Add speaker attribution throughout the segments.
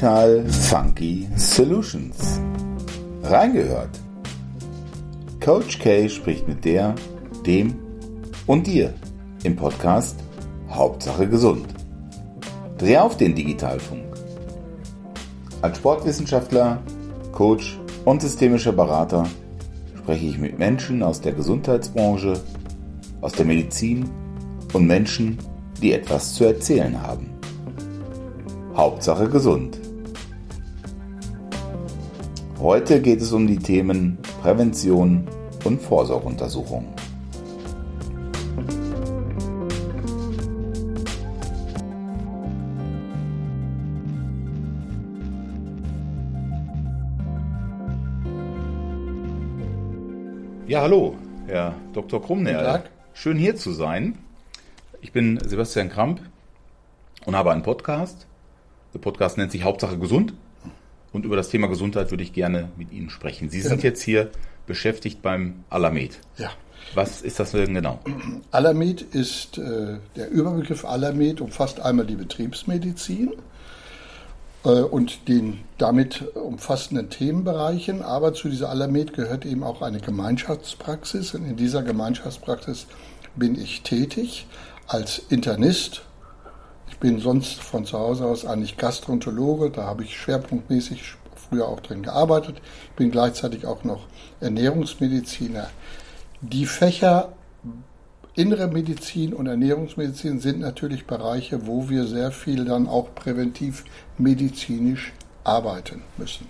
Speaker 1: Digital Funky Solutions. Reingehört. Coach K spricht mit der, dem und dir im Podcast Hauptsache gesund. Dreh auf den Digitalfunk. Als Sportwissenschaftler, Coach und systemischer Berater spreche ich mit Menschen aus der Gesundheitsbranche, aus der Medizin und Menschen, die etwas zu erzählen haben. Hauptsache gesund. Heute geht es um die Themen Prävention und Vorsorgeuntersuchung. Ja, hallo, Herr Dr. Krumner. Schön hier zu sein. Ich bin Sebastian Kramp und habe einen Podcast der Podcast nennt sich Hauptsache gesund. Und über das Thema Gesundheit würde ich gerne mit Ihnen sprechen. Sie sind jetzt hier beschäftigt beim Alamed.
Speaker 2: Ja.
Speaker 1: Was ist das denn genau?
Speaker 2: Alamed ist äh, der Überbegriff Alamed umfasst einmal die Betriebsmedizin äh, und den damit umfassenden Themenbereichen. Aber zu dieser Alamed gehört eben auch eine Gemeinschaftspraxis. Und in dieser Gemeinschaftspraxis bin ich tätig als Internist bin sonst von zu Hause aus eigentlich Gastroenterologe, da habe ich schwerpunktmäßig früher auch drin gearbeitet, bin gleichzeitig auch noch Ernährungsmediziner. Die Fächer Innere Medizin und Ernährungsmedizin sind natürlich Bereiche, wo wir sehr viel dann auch präventiv medizinisch arbeiten müssen.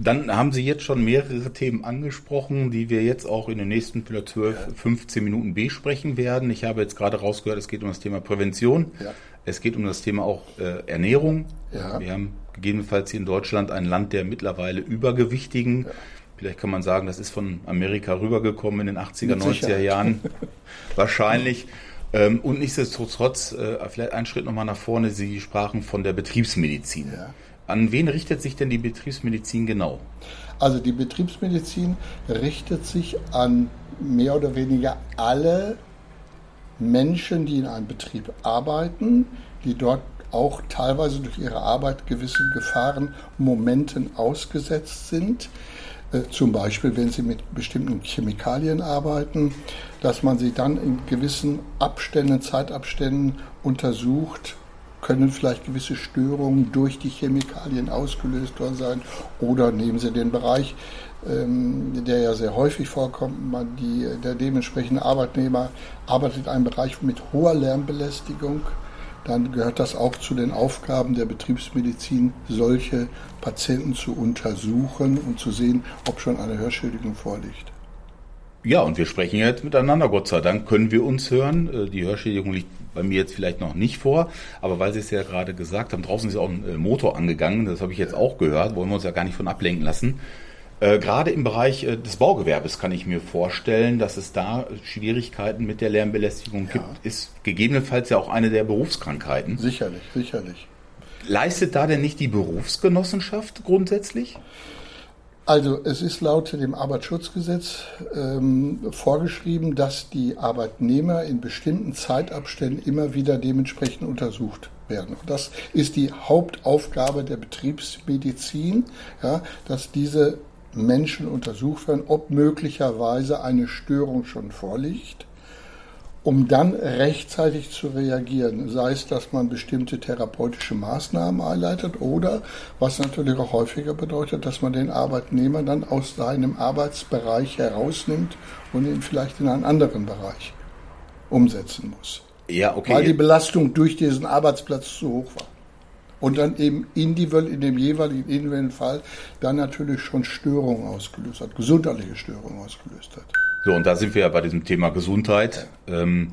Speaker 1: Dann haben Sie jetzt schon mehrere Themen angesprochen, die wir jetzt auch in den nächsten 12, 15 Minuten besprechen werden. Ich habe jetzt gerade rausgehört, es geht um das Thema Prävention. Ja. Es geht um das Thema auch äh, Ernährung. Ja. Wir haben gegebenenfalls hier in Deutschland ein Land der mittlerweile Übergewichtigen. Ja. Vielleicht kann man sagen, das ist von Amerika rübergekommen in den 80er, 90er Jahren. Wahrscheinlich. Ähm, und nichtsdestotrotz, äh, vielleicht einen Schritt nochmal nach vorne. Sie sprachen von der Betriebsmedizin. Ja. An wen richtet sich denn die Betriebsmedizin genau?
Speaker 2: Also die Betriebsmedizin richtet sich an mehr oder weniger alle Menschen, die in einem Betrieb arbeiten, die dort auch teilweise durch ihre Arbeit gewissen Gefahrenmomenten ausgesetzt sind. Äh, zum Beispiel, wenn sie mit bestimmten Chemikalien arbeiten, dass man sie dann in gewissen Abständen, Zeitabständen untersucht, können vielleicht gewisse Störungen durch die Chemikalien ausgelöst worden sein. Oder nehmen Sie den Bereich ähm, der ja sehr häufig vorkommt. Man die, der dementsprechende Arbeitnehmer arbeitet in einem Bereich mit hoher Lärmbelästigung. Dann gehört das auch zu den Aufgaben der Betriebsmedizin, solche Patienten zu untersuchen und zu sehen, ob schon eine Hörschädigung vorliegt.
Speaker 1: Ja, und wir sprechen jetzt miteinander. Gott sei Dank können wir uns hören. Äh, die Hörschädigung liegt bei mir jetzt vielleicht noch nicht vor, aber weil Sie es ja gerade gesagt haben, draußen ist auch ein äh, Motor angegangen. Das habe ich jetzt auch gehört. Wollen wir uns ja gar nicht von ablenken lassen. Äh, gerade im Bereich äh, des Baugewerbes kann ich mir vorstellen, dass es da Schwierigkeiten mit der Lärmbelästigung ja. gibt. Ist gegebenenfalls ja auch eine der Berufskrankheiten.
Speaker 2: Sicherlich, sicherlich.
Speaker 1: Leistet da denn nicht die Berufsgenossenschaft grundsätzlich?
Speaker 2: Also es ist laut dem Arbeitsschutzgesetz ähm, vorgeschrieben, dass die Arbeitnehmer in bestimmten Zeitabständen immer wieder dementsprechend untersucht werden. Und das ist die Hauptaufgabe der Betriebsmedizin, ja, dass diese Menschen untersucht werden, ob möglicherweise eine Störung schon vorliegt, um dann rechtzeitig zu reagieren. Sei es, dass man bestimmte therapeutische Maßnahmen einleitet oder, was natürlich auch häufiger bedeutet, dass man den Arbeitnehmer dann aus seinem Arbeitsbereich herausnimmt und ihn vielleicht in einen anderen Bereich umsetzen muss.
Speaker 1: Ja, okay.
Speaker 2: Weil die Belastung durch diesen Arbeitsplatz zu hoch war und dann eben individuell in dem jeweiligen individuellen Fall dann natürlich schon Störungen ausgelöst hat, gesundheitliche Störungen ausgelöst hat.
Speaker 1: So, und da sind wir ja bei diesem Thema Gesundheit. Ähm,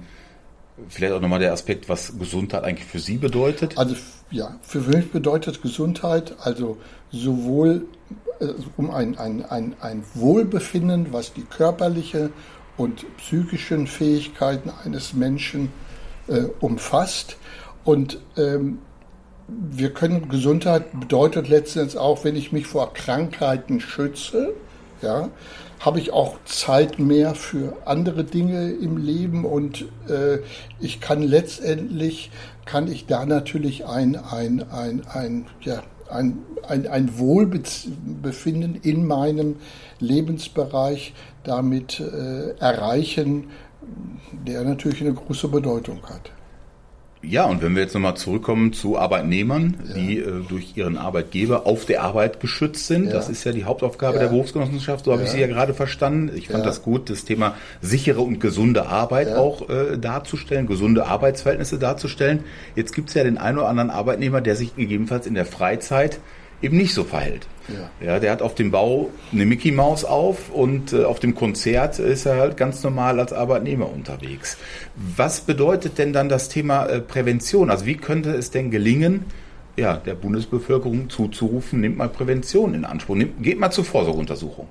Speaker 1: vielleicht auch nochmal der Aspekt, was Gesundheit eigentlich für Sie bedeutet.
Speaker 2: Also ja, für mich bedeutet Gesundheit also sowohl äh, um ein, ein, ein, ein Wohlbefinden, was die körperliche und psychischen Fähigkeiten eines Menschen äh, umfasst. Und ähm, wir können, Gesundheit bedeutet letztendlich auch, wenn ich mich vor Krankheiten schütze, ja, habe ich auch Zeit mehr für andere Dinge im Leben und äh, ich kann letztendlich, kann ich da natürlich ein, ein, ein, ein, ja, ein, ein, ein Wohlbefinden in meinem Lebensbereich damit äh, erreichen, der natürlich eine große Bedeutung hat.
Speaker 1: Ja, und wenn wir jetzt nochmal zurückkommen zu Arbeitnehmern, ja. die äh, durch ihren Arbeitgeber auf der Arbeit geschützt sind, ja. das ist ja die Hauptaufgabe ja. der Berufsgenossenschaft, so habe ich sie ja gerade verstanden. Ich fand das gut, das Thema sichere und gesunde Arbeit auch äh, darzustellen, gesunde Arbeitsverhältnisse darzustellen. Jetzt gibt es ja den einen oder anderen Arbeitnehmer, der sich gegebenenfalls in der Freizeit eben nicht so verhält. Ja. ja, der hat auf dem Bau eine Mickey Maus auf und äh, auf dem Konzert ist er halt ganz normal als Arbeitnehmer unterwegs. Was bedeutet denn dann das Thema äh, Prävention? Also wie könnte es denn gelingen, ja, der Bundesbevölkerung zuzurufen, nimmt mal Prävention in Anspruch, nimmt, geht mal zur Vorsorgeuntersuchung?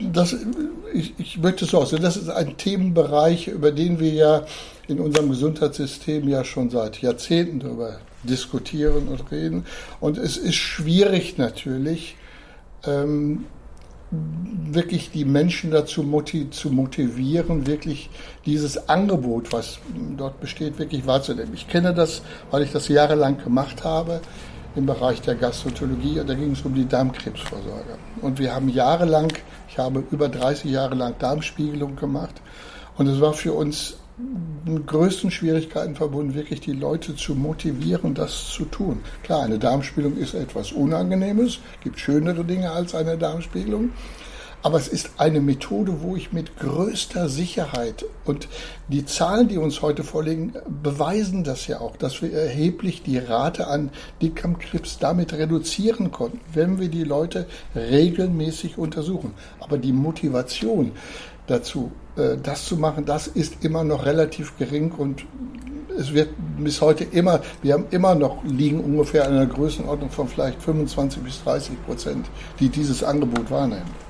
Speaker 2: Das, ich, ich möchte es so aussehen, das ist ein Themenbereich, über den wir ja in unserem Gesundheitssystem ja schon seit Jahrzehnten darüber diskutieren und reden. Und es ist schwierig natürlich, ähm, wirklich die Menschen dazu motiv zu motivieren, wirklich dieses Angebot, was dort besteht, wirklich wahrzunehmen. Ich kenne das, weil ich das jahrelang gemacht habe im Bereich der Gastroenterologie und da ging es um die Darmkrebsvorsorge. Und wir haben jahrelang, ich habe über 30 Jahre lang Darmspiegelung gemacht und es war für uns größten Schwierigkeiten verbunden, wirklich die Leute zu motivieren, das zu tun. Klar, eine Darmspiegelung ist etwas Unangenehmes, gibt schönere Dinge als eine Darmspiegelung. Aber es ist eine Methode, wo ich mit größter Sicherheit und die Zahlen, die uns heute vorliegen, beweisen das ja auch, dass wir erheblich die Rate an Dickdarmkrebs damit reduzieren konnten, wenn wir die Leute regelmäßig untersuchen. Aber die Motivation dazu, das zu machen, das ist immer noch relativ gering und es wird bis heute immer, wir haben immer noch, liegen ungefähr in einer Größenordnung von vielleicht 25 bis 30 Prozent, die dieses Angebot wahrnehmen.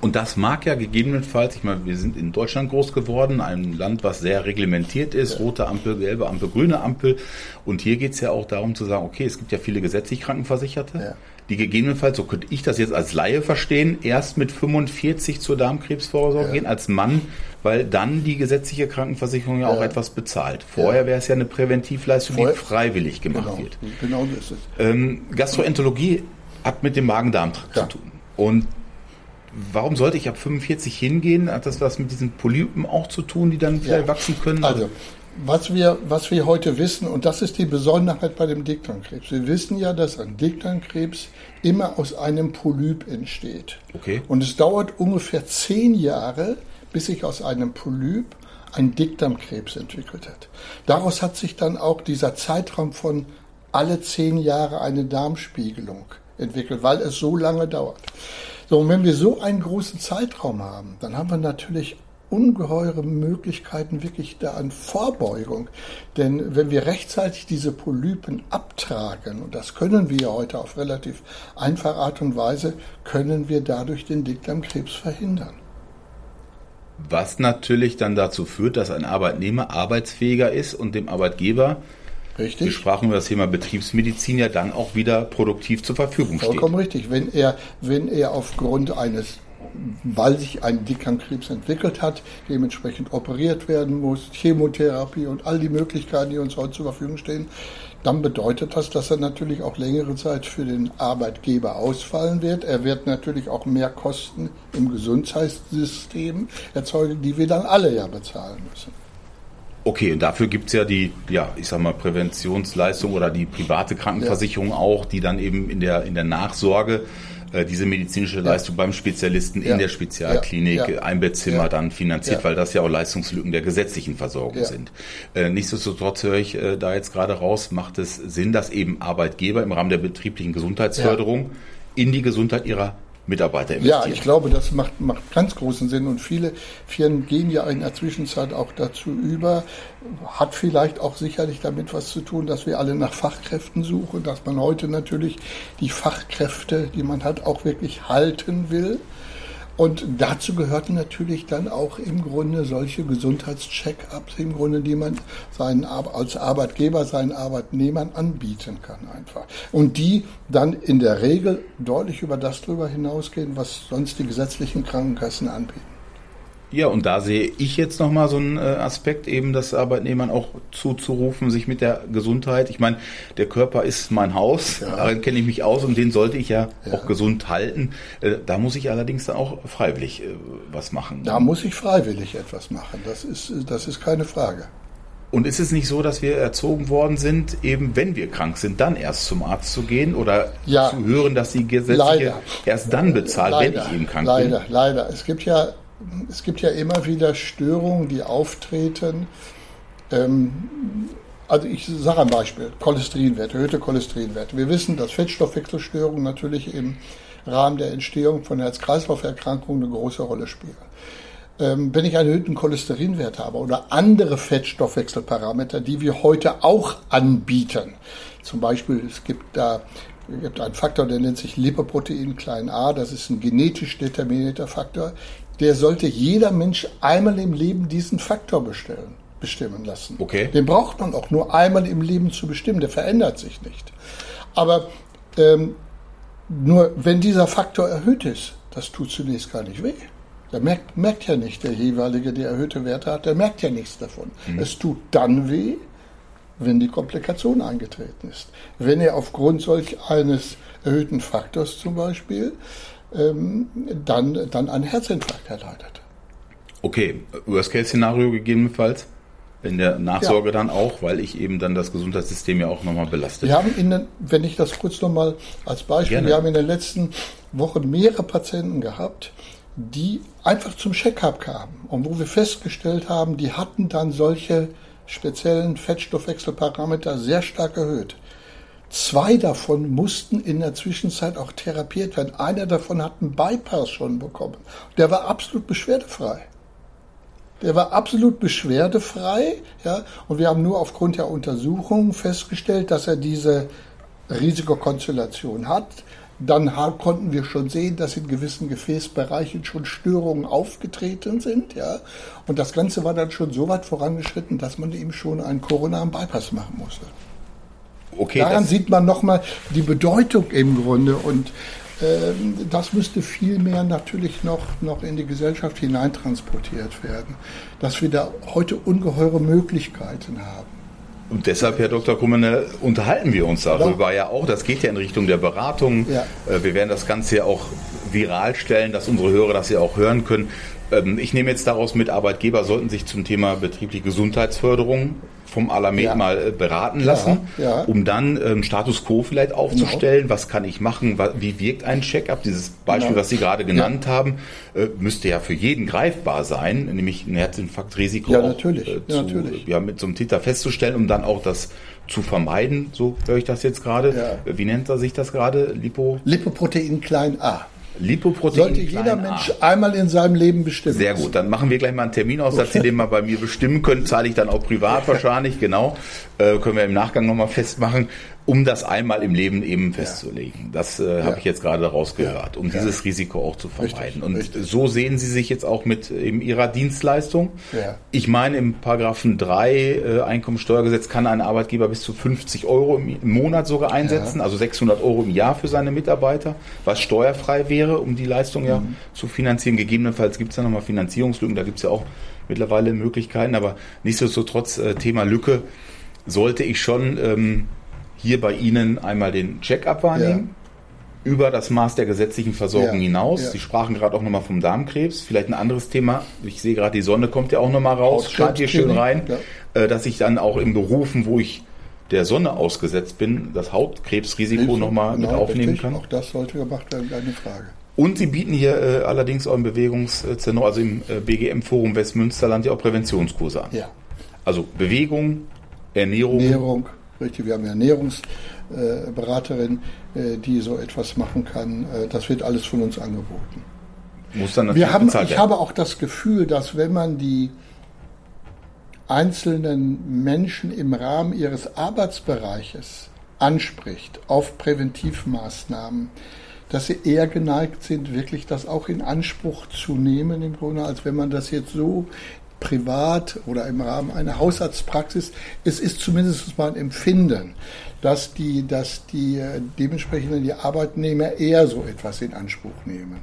Speaker 1: Und das mag ja gegebenenfalls, ich meine, wir sind in Deutschland groß geworden, ein Land, was sehr reglementiert ist, rote Ampel, gelbe Ampel, grüne Ampel. Und hier geht es ja auch darum zu sagen, okay, es gibt ja viele gesetzlich Krankenversicherte. Ja die gegebenenfalls, so könnte ich das jetzt als Laie verstehen, erst mit 45 zur Darmkrebsvorsorge ja. gehen, als Mann, weil dann die gesetzliche Krankenversicherung ja, ja. auch etwas bezahlt. Vorher wäre es ja eine Präventivleistung, Vorher, die freiwillig gemacht
Speaker 2: genau,
Speaker 1: wird.
Speaker 2: Genau so ist es.
Speaker 1: Ähm, Gastroenterologie hat mit dem Magen-Darm-Trakt zu tun. Und warum sollte ich ab 45 hingehen? Hat das was mit diesen Polypen auch zu tun, die dann vielleicht wachsen können?
Speaker 2: Also, was wir, was wir heute wissen, und das ist die Besonderheit bei dem Dickdarmkrebs. Wir wissen ja, dass ein Dickdarmkrebs immer aus einem Polyp entsteht.
Speaker 1: Okay.
Speaker 2: Und es dauert ungefähr zehn Jahre, bis sich aus einem Polyp ein Dickdarmkrebs entwickelt hat. Daraus hat sich dann auch dieser Zeitraum von alle zehn Jahre eine Darmspiegelung entwickelt, weil es so lange dauert. So, und wenn wir so einen großen Zeitraum haben, dann haben wir natürlich ungeheure Möglichkeiten wirklich da an Vorbeugung. Denn wenn wir rechtzeitig diese Polypen abtragen, und das können wir heute auf relativ einfache Art und Weise, können wir dadurch den Dickdarmkrebs verhindern.
Speaker 1: Was natürlich dann dazu führt, dass ein Arbeitnehmer arbeitsfähiger ist und dem Arbeitgeber
Speaker 2: Richtig.
Speaker 1: Wir sprachen über das Thema Betriebsmedizin ja dann auch wieder produktiv zur Verfügung
Speaker 2: steht. Vollkommen richtig. Wenn er, wenn er aufgrund eines weil sich ein Dickdarmkrebs entwickelt hat, dementsprechend operiert werden muss, Chemotherapie und all die Möglichkeiten, die uns heute zur Verfügung stehen, dann bedeutet das, dass er natürlich auch längere Zeit für den Arbeitgeber ausfallen wird. Er wird natürlich auch mehr Kosten im Gesundheitssystem erzeugen, die wir dann alle ja bezahlen müssen.
Speaker 1: Okay, und dafür gibt es ja die, ja, ich sag mal, Präventionsleistung oder die private Krankenversicherung ja. auch, die dann eben in der, in der Nachsorge äh, diese medizinische Leistung ja. beim Spezialisten in der Spezialklinik, ja. ein Bettzimmer dann finanziert, weil das ja auch Leistungslücken der gesetzlichen Versorgung sind. Äh, nichtsdestotrotz höre ich äh, da jetzt gerade raus, macht es Sinn, dass eben Arbeitgeber im Rahmen der betrieblichen Gesundheitsförderung in die Gesundheit ihrer Mitarbeiter
Speaker 2: investieren. Ja, ich glaube, das macht, macht ganz großen Sinn und viele Firmen gehen ja in der Zwischenzeit auch dazu über. Hat vielleicht auch sicherlich damit was zu tun, dass wir alle nach Fachkräften suchen, dass man heute natürlich die Fachkräfte, die man hat, auch wirklich halten will. Und dazu gehörten natürlich dann auch im Grunde solche Gesundheitscheck-ups, im Grunde, die man seinen, als Arbeitgeber seinen Arbeitnehmern anbieten kann einfach. Und die dann in der Regel deutlich über das drüber hinausgehen, was sonst die gesetzlichen Krankenkassen anbieten.
Speaker 1: Ja, und da sehe ich jetzt nochmal so einen äh, Aspekt, eben das Arbeitnehmern auch zuzurufen, sich mit der Gesundheit. Ich meine, der Körper ist mein Haus, ja. darin kenne ich mich aus und den sollte ich ja, ja. auch gesund halten. Äh, da muss ich allerdings dann auch freiwillig äh, was machen.
Speaker 2: Da muss ich freiwillig etwas machen, das ist, das ist keine Frage.
Speaker 1: Und ist es nicht so, dass wir erzogen worden sind, eben wenn wir krank sind, dann erst zum Arzt zu gehen oder ja, zu hören, dass die gesetzliche erst dann bezahlt, leider, wenn ich eben krank
Speaker 2: leider,
Speaker 1: bin?
Speaker 2: Leider, leider. Es gibt ja es gibt ja immer wieder Störungen, die auftreten. Ähm, also ich sage ein Beispiel, Cholesterinwert, erhöhte Cholesterinwerte. Wir wissen, dass Fettstoffwechselstörungen natürlich im Rahmen der Entstehung von Herz-Kreislauf-Erkrankungen eine große Rolle spielen. Ähm, wenn ich einen erhöhten Cholesterinwert habe oder andere Fettstoffwechselparameter, die wir heute auch anbieten, zum Beispiel es gibt da es gibt einen Faktor, der nennt sich Lipoprotein klein a, das ist ein genetisch determinierter Faktor der sollte jeder Mensch einmal im Leben diesen Faktor bestellen, bestimmen lassen.
Speaker 1: Okay.
Speaker 2: Den braucht man auch nur einmal im Leben zu bestimmen, der verändert sich nicht. Aber ähm, nur wenn dieser Faktor erhöht ist, das tut zunächst gar nicht weh. Der merkt, merkt ja nicht, der jeweilige, der erhöhte Werte hat, der merkt ja nichts davon. Mhm. Es tut dann weh, wenn die Komplikation eingetreten ist. Wenn er aufgrund solch eines erhöhten Faktors zum Beispiel ähm, dann, dann einen Herzinfarkt erleidet.
Speaker 1: Okay, Worst-Case-Szenario gegebenenfalls? In der Nachsorge ja. dann auch, weil ich eben dann das Gesundheitssystem ja auch nochmal belastet.
Speaker 2: Wir haben in den, wenn ich das kurz nochmal als Beispiel, Gerne. wir haben in den letzten Wochen mehrere Patienten gehabt, die einfach zum Check-up kamen und wo wir festgestellt haben, die hatten dann solche speziellen Fettstoffwechselparameter sehr stark erhöht. Zwei davon mussten in der Zwischenzeit auch therapiert werden. Einer davon hat einen Bypass schon bekommen. Der war absolut beschwerdefrei. Der war absolut beschwerdefrei, ja, und wir haben nur aufgrund der Untersuchungen festgestellt, dass er diese Risikokonstellation hat. Dann konnten wir schon sehen, dass in gewissen Gefäßbereichen schon Störungen aufgetreten sind, ja. Und das Ganze war dann schon so weit vorangeschritten, dass man ihm schon einen koronaren Bypass machen musste. Okay, Daran sieht man nochmal die Bedeutung im Grunde und ähm, das müsste viel mehr natürlich noch, noch in die Gesellschaft hineintransportiert werden, dass wir da heute ungeheure Möglichkeiten haben.
Speaker 1: Und deshalb, Herr Dr. Kummener, unterhalten wir uns darüber ja. ja auch. Das geht ja in Richtung der Beratung. Ja. Äh, wir werden das Ganze ja auch viral stellen, dass unsere Hörer das ja auch hören können. Ähm, ich nehme jetzt daraus mit, Arbeitgeber sollten sich zum Thema betriebliche Gesundheitsförderung vom Alamed ja. mal äh, beraten lassen, ja, ja. um dann ähm, Status Quo vielleicht aufzustellen. Genau. Was kann ich machen? Wie wirkt ein Check-up? Dieses Beispiel, genau. was Sie gerade genannt haben, äh, müsste ja für jeden greifbar sein, nämlich ein Herzinfarktrisiko
Speaker 2: ja, natürlich.
Speaker 1: Auch, äh, zu,
Speaker 2: natürlich.
Speaker 1: Ja, mit so einem Titer festzustellen, um dann auch das zu vermeiden. So höre ich das jetzt gerade. Wie nennt er sich das gerade?
Speaker 2: Lipo? Lipoprotein klein a.
Speaker 1: Lipoprotein.
Speaker 2: Sollte jeder Mensch A. einmal in seinem Leben bestimmen.
Speaker 1: Sehr gut, dann machen wir gleich mal einen Termin aus, dass Sie den mal bei mir bestimmen können. Zahle ich dann auch privat wahrscheinlich, genau. Äh, können wir im Nachgang nochmal festmachen um das einmal im Leben eben festzulegen. Das äh, habe ja. ich jetzt gerade daraus gehört, um ja. dieses Risiko auch zu vermeiden. Richtig, und richtig. so sehen Sie sich jetzt auch mit eben Ihrer Dienstleistung. Ich meine, im Paragraphen 3 äh, Einkommensteuergesetz kann ein Arbeitgeber bis zu 50 Euro im, im Monat sogar einsetzen, also 600 Euro im Jahr für seine Mitarbeiter, was steuerfrei wäre, um die Leistung ja mhm. zu finanzieren. Gegebenenfalls gibt es ja nochmal Finanzierungslücken, da gibt es ja auch mittlerweile Möglichkeiten, aber nichtsdestotrotz äh, Thema Lücke sollte ich schon ähm, hier bei Ihnen einmal den Check-up wahrnehmen. Ja. Über das Maß der gesetzlichen Versorgung ja. hinaus. Sie sprachen gerade auch nochmal vom Darmkrebs. Vielleicht ein anderes Thema. Ich sehe gerade, die Sonne kommt ja auch nochmal raus. Schreibt hier schön rein. Äh, dass ich dann auch in Berufen, wo ich der Sonne ausgesetzt bin, das Hautkrebsrisiko nochmal genau, mit aufnehmen richtig. kann.
Speaker 2: Auch das sollte gemacht werden, keine Frage.
Speaker 1: Und Sie bieten hier äh, allerdings auch im Bewegungszentrum, also im äh, BGM-Forum Westmünsterland, ja auch Präventionskurse an.
Speaker 2: Ja.
Speaker 1: Also Bewegung, Ernährung,
Speaker 2: Ernährung Richtig, wir haben eine Ernährungsberaterin, äh, die so etwas machen kann. Äh, das wird alles von uns angeboten.
Speaker 1: Muss dann natürlich
Speaker 2: wir haben, ich habe auch das Gefühl, dass wenn man die einzelnen Menschen im Rahmen ihres Arbeitsbereiches anspricht auf Präventivmaßnahmen, dass sie eher geneigt sind, wirklich das auch in Anspruch zu nehmen im Grunde, als wenn man das jetzt so privat oder im Rahmen einer Hausarztpraxis, es ist zumindest mein Empfinden, dass die, dass die äh, dementsprechend die Arbeitnehmer eher so etwas in Anspruch nehmen.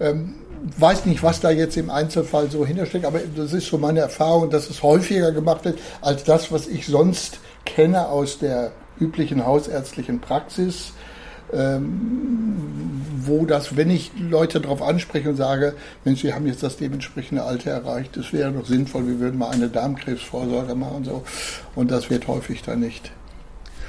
Speaker 2: Ähm, weiß nicht, was da jetzt im Einzelfall so hintersteckt, aber das ist so meine Erfahrung, dass es häufiger gemacht wird als das, was ich sonst kenne aus der üblichen hausärztlichen Praxis. Ähm, wo das, wenn ich Leute darauf anspreche und sage, Mensch, Sie haben jetzt das dementsprechende Alter erreicht, es wäre doch sinnvoll, wir würden mal eine Darmkrebsvorsorge machen und so. Und das wird häufig dann nicht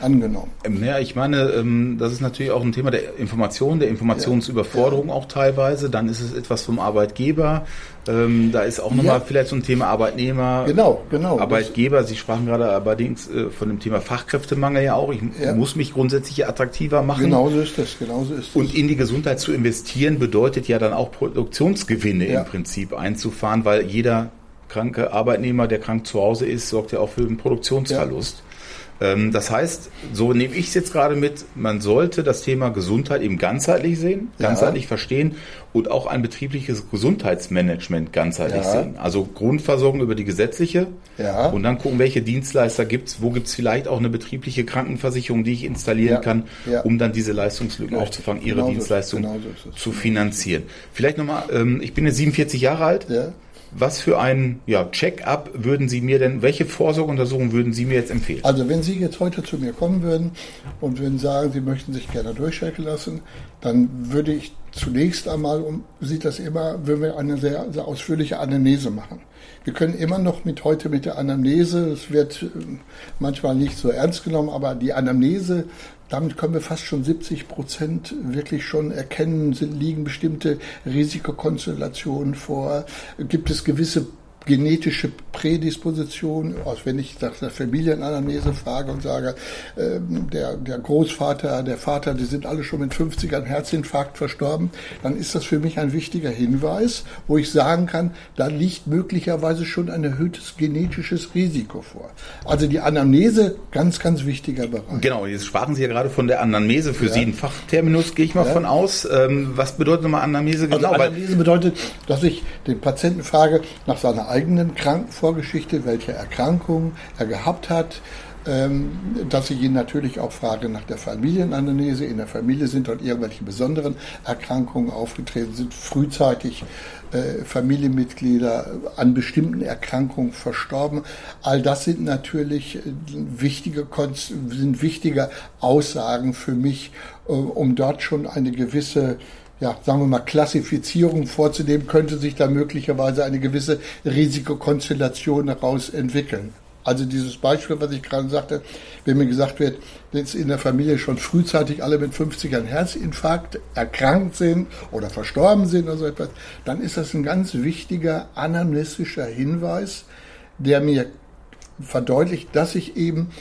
Speaker 2: angenommen.
Speaker 1: Ähm, ja, ich meine, ähm, das ist natürlich auch ein Thema der Information, der Informationsüberforderung ja. auch teilweise. Dann ist es etwas vom Arbeitgeber. Ähm, da ist auch nochmal ja. vielleicht so ein Thema Arbeitnehmer.
Speaker 2: Genau, genau.
Speaker 1: Arbeitgeber. Sie sprachen gerade allerdings äh, von dem Thema Fachkräftemangel ja auch. Ich ja. muss mich grundsätzlich attraktiver machen.
Speaker 2: Genauso ist das, genauso ist
Speaker 1: das. Und in die Gesundheit zu investieren bedeutet ja dann auch Produktionsgewinne im Prinzip einzufahren, weil jeder kranke Arbeitnehmer, der krank zu Hause ist, sorgt ja auch für einen Produktionsverlust. Ähm, das heißt, so nehme ich es jetzt gerade mit, man sollte das Thema Gesundheit eben ganzheitlich sehen, ganzheitlich ja. verstehen und auch ein betriebliches Gesundheitsmanagement ganzheitlich ja. sehen. Also Grundversorgung über die gesetzliche ja. und dann gucken, welche Dienstleister gibt es, wo gibt es vielleicht auch eine betriebliche Krankenversicherung, die ich installieren kann, um dann diese Leistungslücken Richtig. aufzufangen, ihre genau Dienstleistung genau zu finanzieren. Vielleicht nochmal, ähm, ich bin jetzt 47 Jahre alt. Was für ein ja, Check-up würden Sie mir denn, welche Vorsorgeuntersuchung würden Sie mir jetzt empfehlen?
Speaker 2: Also wenn Sie jetzt heute zu mir kommen würden und würden sagen, Sie möchten sich gerne durchchecken lassen, dann würde ich zunächst einmal, um, sieht das immer, würden wir eine sehr, sehr ausführliche Anamnese machen. Wir können immer noch mit heute mit der Anamnese, es wird äh, manchmal nicht so ernst genommen, aber die Anamnese damit können wir fast schon 70 Prozent wirklich schon erkennen, liegen bestimmte Risikokonstellationen vor, gibt es gewisse genetische Prädisposition, aus wenn ich nach der Familienanamnese frage und sage, äh, der, der Großvater, der Vater, die sind alle schon mit 50 an Herzinfarkt verstorben, dann ist das für mich ein wichtiger Hinweis, wo ich sagen kann, da liegt möglicherweise schon ein erhöhtes genetisches Risiko vor. Also die Anamnese, ganz, ganz wichtiger Bereich.
Speaker 1: Genau, jetzt sprachen Sie ja gerade von der Anamnese, für ja. Sie ein Fachterminus, gehe ich mal ja. von aus. Ähm, was bedeutet nochmal Anamnese
Speaker 2: genau? Also Anamnese bedeutet, dass ich den Patienten frage nach seiner eigenen Krankenvorgeschichte, welche Erkrankungen er gehabt hat, ähm, dass ich ihn natürlich auch frage nach der Familienanalyse. In der Familie sind dort irgendwelche besonderen Erkrankungen aufgetreten, sind frühzeitig äh, Familienmitglieder an bestimmten Erkrankungen verstorben. All das sind natürlich äh, wichtige, sind wichtige Aussagen für mich, äh, um dort schon eine gewisse ja, sagen wir mal, Klassifizierung vorzunehmen, könnte sich da möglicherweise eine gewisse Risikokonstellation daraus entwickeln. Also dieses Beispiel, was ich gerade sagte, wenn mir gesagt wird, dass in der Familie schon frühzeitig alle mit 50 an Herzinfarkt erkrankt sind oder verstorben sind oder so etwas, dann ist das ein ganz wichtiger anamnestischer Hinweis, der mir verdeutlicht, dass ich eben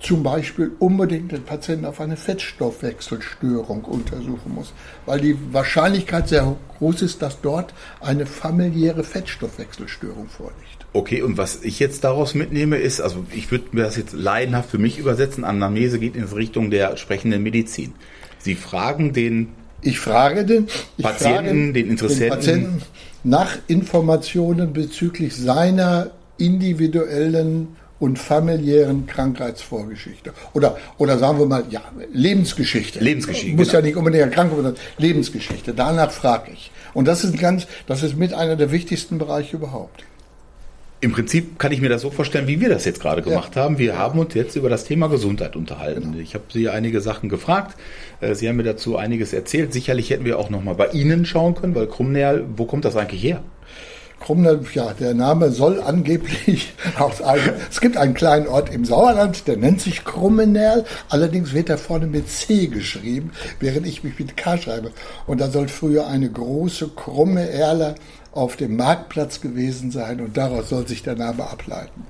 Speaker 2: zum Beispiel unbedingt den Patienten auf eine Fettstoffwechselstörung untersuchen muss, weil die Wahrscheinlichkeit sehr groß ist, dass dort eine familiäre Fettstoffwechselstörung vorliegt.
Speaker 1: Okay, und was ich jetzt daraus mitnehme, ist, also ich würde mir das jetzt leidenhaft für mich übersetzen, Anamnese geht in Richtung der sprechenden Medizin. Sie fragen den
Speaker 2: ich frage den
Speaker 1: ich Patienten, frage den Interessenten den Patienten
Speaker 2: nach Informationen bezüglich seiner individuellen und familiären Krankheitsvorgeschichte. Oder, oder sagen wir mal, ja, Lebensgeschichte.
Speaker 1: Lebensgeschichte.
Speaker 2: Muss genau. ja nicht unbedingt Erkrankung, sondern Lebensgeschichte. Danach frage ich. Und das ist ganz, das ist mit einer der wichtigsten Bereiche überhaupt.
Speaker 1: Im Prinzip kann ich mir das so vorstellen, wie wir das jetzt gerade gemacht ja. haben. Wir haben uns jetzt über das Thema Gesundheit unterhalten. Genau. Ich habe Sie einige Sachen gefragt. Äh, Sie haben mir dazu einiges erzählt. Sicherlich hätten wir auch noch mal bei Ihnen schauen können, weil Krumnerl, wo kommt das eigentlich her?
Speaker 2: Krumner, ja, der Name soll angeblich aus einem, es gibt einen kleinen Ort im Sauerland, der nennt sich Krummenerl, allerdings wird er vorne mit C geschrieben, während ich mich mit K schreibe. Und da soll früher eine große krumme Erle auf dem Marktplatz gewesen sein und daraus soll sich der Name ableiten.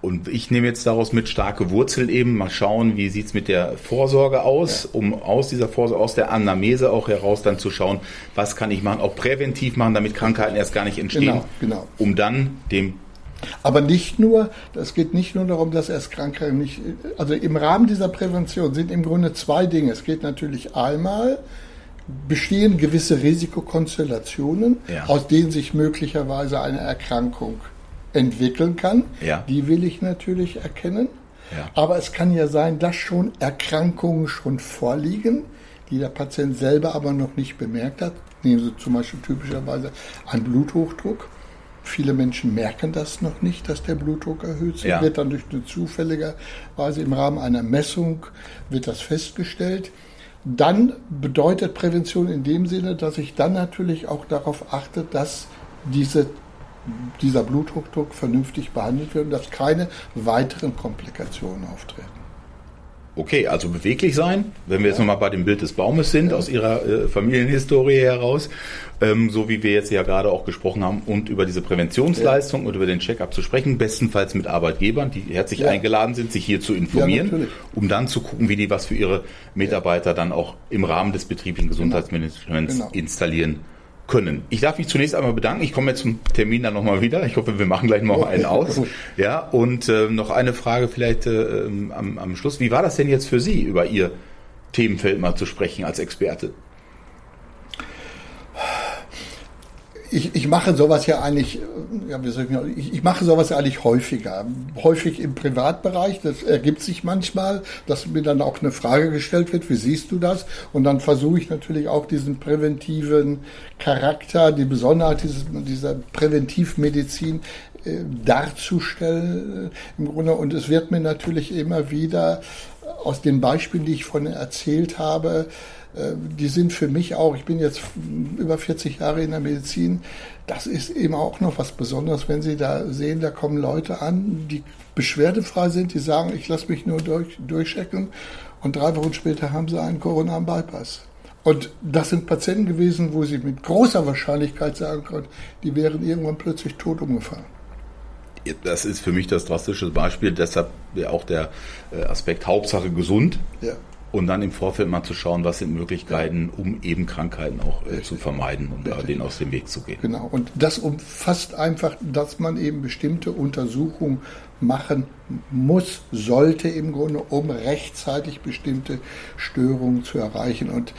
Speaker 1: Und ich nehme jetzt daraus mit starke Wurzel eben, mal schauen, wie sieht's mit der Vorsorge aus, ja. um aus dieser Vorsorge, aus der Anamnese auch heraus dann zu schauen, was kann ich machen, auch präventiv machen, damit Krankheiten erst gar nicht entstehen. Genau, genau. Um dann dem
Speaker 2: aber nicht nur, es geht nicht nur darum, dass erst Krankheiten nicht, also im Rahmen dieser Prävention sind im Grunde zwei Dinge. Es geht natürlich einmal, bestehen gewisse Risikokonstellationen, ja. aus denen sich möglicherweise eine Erkrankung entwickeln kann.
Speaker 1: Ja.
Speaker 2: Die will ich natürlich erkennen.
Speaker 1: Ja.
Speaker 2: Aber es kann ja sein, dass schon Erkrankungen schon vorliegen, die der Patient selber aber noch nicht bemerkt hat. Nehmen Sie zum Beispiel typischerweise einen Bluthochdruck. Viele Menschen merken das noch nicht, dass der Blutdruck erhöht ist.
Speaker 1: Ja.
Speaker 2: Wird dann durch eine zufälligerweise im Rahmen einer Messung wird das festgestellt. Dann bedeutet Prävention in dem Sinne, dass ich dann natürlich auch darauf achte, dass diese, dieser Bluthochdruck vernünftig behandelt wird und dass keine weiteren Komplikationen auftreten.
Speaker 1: Okay, also beweglich sein, wenn wir jetzt nochmal bei dem Bild des Baumes sind, aus Ihrer äh, Familienhistorie heraus, ähm, so wie wir jetzt ja gerade auch gesprochen haben, und über diese Präventionsleistung und über den Check-up zu sprechen, bestenfalls mit Arbeitgebern, die herzlich
Speaker 2: Ja.
Speaker 1: eingeladen sind, sich hier zu informieren, um dann zu gucken, wie die was für ihre Mitarbeiter dann auch im Rahmen des betrieblichen Gesundheitsmanagements
Speaker 2: Genau.
Speaker 1: installieren können. Ich darf mich zunächst einmal bedanken. Ich komme jetzt zum Termin dann nochmal wieder. Ich hoffe, wir machen gleich noch mal einen aus. Ja, und äh, noch eine Frage vielleicht äh, ähm, am, am Schluss. Wie war das denn jetzt für Sie, über Ihr Themenfeld mal zu sprechen als Experte?
Speaker 2: Ich, ich mache sowas ja eigentlich, ja, wie soll ich, ich, ich mache sowas ja eigentlich häufiger. Häufig im Privatbereich. Das ergibt sich manchmal, dass mir dann auch eine Frage gestellt wird, wie siehst du das? Und dann versuche ich natürlich auch diesen präventiven Charakter, die Besonderheit dieses, dieser Präventivmedizin äh, darzustellen äh, im Grunde. Und es wird mir natürlich immer wieder aus den Beispielen, die ich vorhin erzählt habe, die sind für mich auch, ich bin jetzt über 40 Jahre in der Medizin, das ist eben auch noch was Besonderes, wenn Sie da sehen, da kommen Leute an, die beschwerdefrei sind, die sagen, ich lasse mich nur durch, durchchecken und drei Wochen später haben sie einen koronaren Bypass. Und das sind Patienten gewesen, wo sie mit großer Wahrscheinlichkeit sagen können, die wären irgendwann plötzlich tot umgefallen.
Speaker 1: Das ist für mich das drastische Beispiel, deshalb auch der äh, Aspekt Hauptsache gesund.
Speaker 2: Ja.
Speaker 1: Und dann im Vorfeld mal zu schauen, was sind Möglichkeiten, um eben Krankheiten auch äh, zu vermeiden und
Speaker 2: Richtig.
Speaker 1: denen aus dem Weg zu gehen.
Speaker 2: Genau. Und das umfasst einfach, dass man eben bestimmte Untersuchungen machen muss, sollte im Grunde, um rechtzeitig bestimmte Störungen zu erreichen. Und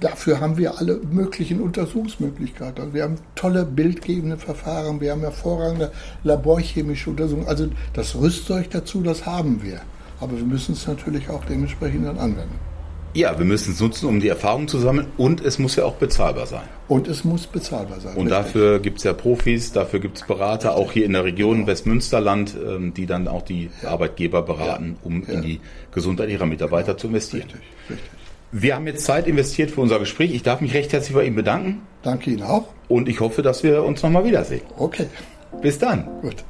Speaker 2: dafür haben wir alle möglichen Untersuchungsmöglichkeiten. Also wir haben tolle bildgebende Verfahren, wir haben hervorragende laborchemische Untersuchungen. Also das Rüstzeug dazu, das haben wir. Aber wir müssen es natürlich auch dementsprechend dann anwenden.
Speaker 1: Ja, wir müssen es nutzen, um die Erfahrung zu sammeln und es muss ja auch bezahlbar sein.
Speaker 2: Und es muss bezahlbar sein.
Speaker 1: Und
Speaker 2: richtig.
Speaker 1: dafür gibt es ja Profis, dafür gibt es Berater, auch hier in der Region Westmünsterland, ähm, die dann auch die Arbeitgeber beraten, um in die Gesundheit ihrer Mitarbeiter zu investieren.
Speaker 2: Richtig, richtig.
Speaker 1: Wir haben jetzt Zeit investiert für unser Gespräch. Ich darf mich recht herzlich bei Ihnen bedanken
Speaker 2: Danke Ihnen auch.
Speaker 1: und ich hoffe, dass wir uns nochmal wiedersehen.
Speaker 2: Okay,
Speaker 1: Bis dann.
Speaker 2: gut.